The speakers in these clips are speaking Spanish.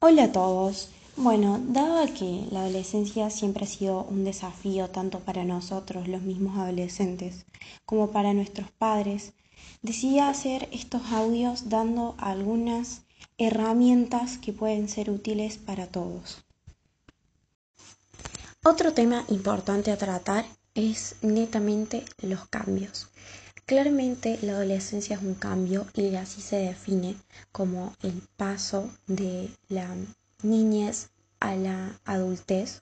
Hola a todos. Bueno, dado que la adolescencia siempre ha sido un desafío tanto para nosotros, los mismos adolescentes, como para nuestros padres, decidí hacer estos audios dando algunas herramientas que pueden ser útiles para todos. Otro tema importante a tratar es netamente los cambios. Claramente la adolescencia es un cambio y así se define como el paso de la niñez a la adultez.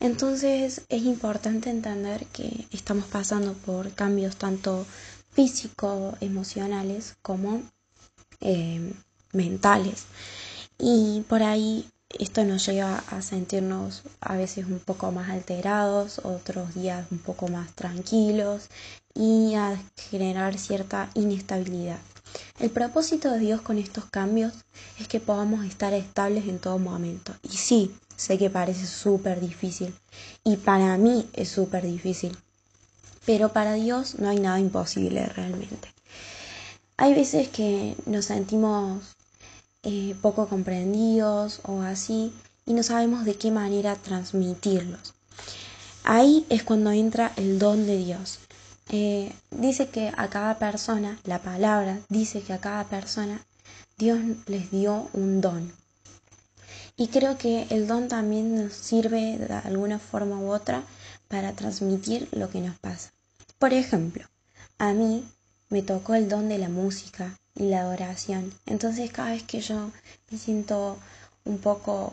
Entonces es importante entender que estamos pasando por cambios tanto físicos, emocionales como eh, mentales. Y por ahí esto nos lleva a sentirnos a veces un poco más alterados, otros días un poco más tranquilos y a generar cierta inestabilidad. El propósito de Dios con estos cambios es que podamos estar estables en todo momento. Y sí, sé que parece súper difícil y para mí es súper difícil, pero para Dios no hay nada imposible realmente. Hay veces que nos sentimos eh, poco comprendidos o así y no sabemos de qué manera transmitirlos. Ahí es cuando entra el don de Dios. Eh, dice que a cada persona, la palabra dice que a cada persona Dios les dio un don. Y creo que el don también nos sirve de alguna forma u otra para transmitir lo que nos pasa. Por ejemplo, a mí me tocó el don de la música y la adoración. Entonces cada vez que yo me siento un poco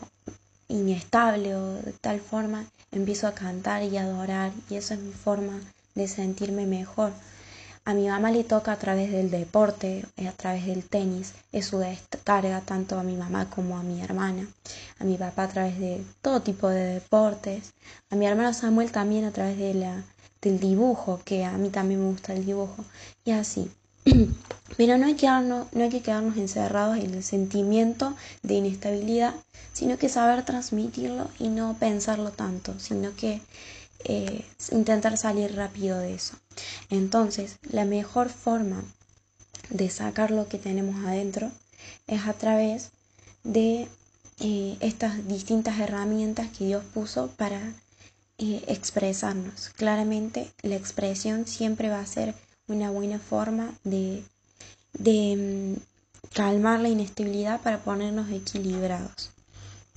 inestable o de tal forma, empiezo a cantar y a adorar y esa es mi forma de sentirme mejor. A mi mamá le toca a través del deporte, a través del tenis, es su descarga tanto a mi mamá como a mi hermana, a mi papá a través de todo tipo de deportes, a mi hermano Samuel también a través de la, del dibujo, que a mí también me gusta el dibujo, y así. Pero no hay, que no hay que quedarnos encerrados en el sentimiento de inestabilidad, sino que saber transmitirlo y no pensarlo tanto, sino que eh, intentar salir rápido de eso. Entonces, la mejor forma de sacar lo que tenemos adentro es a través de eh, estas distintas herramientas que Dios puso para expresarnos. Claramente, la expresión siempre va a ser una buena forma de, de mm, calmar la inestabilidad para ponernos equilibrados.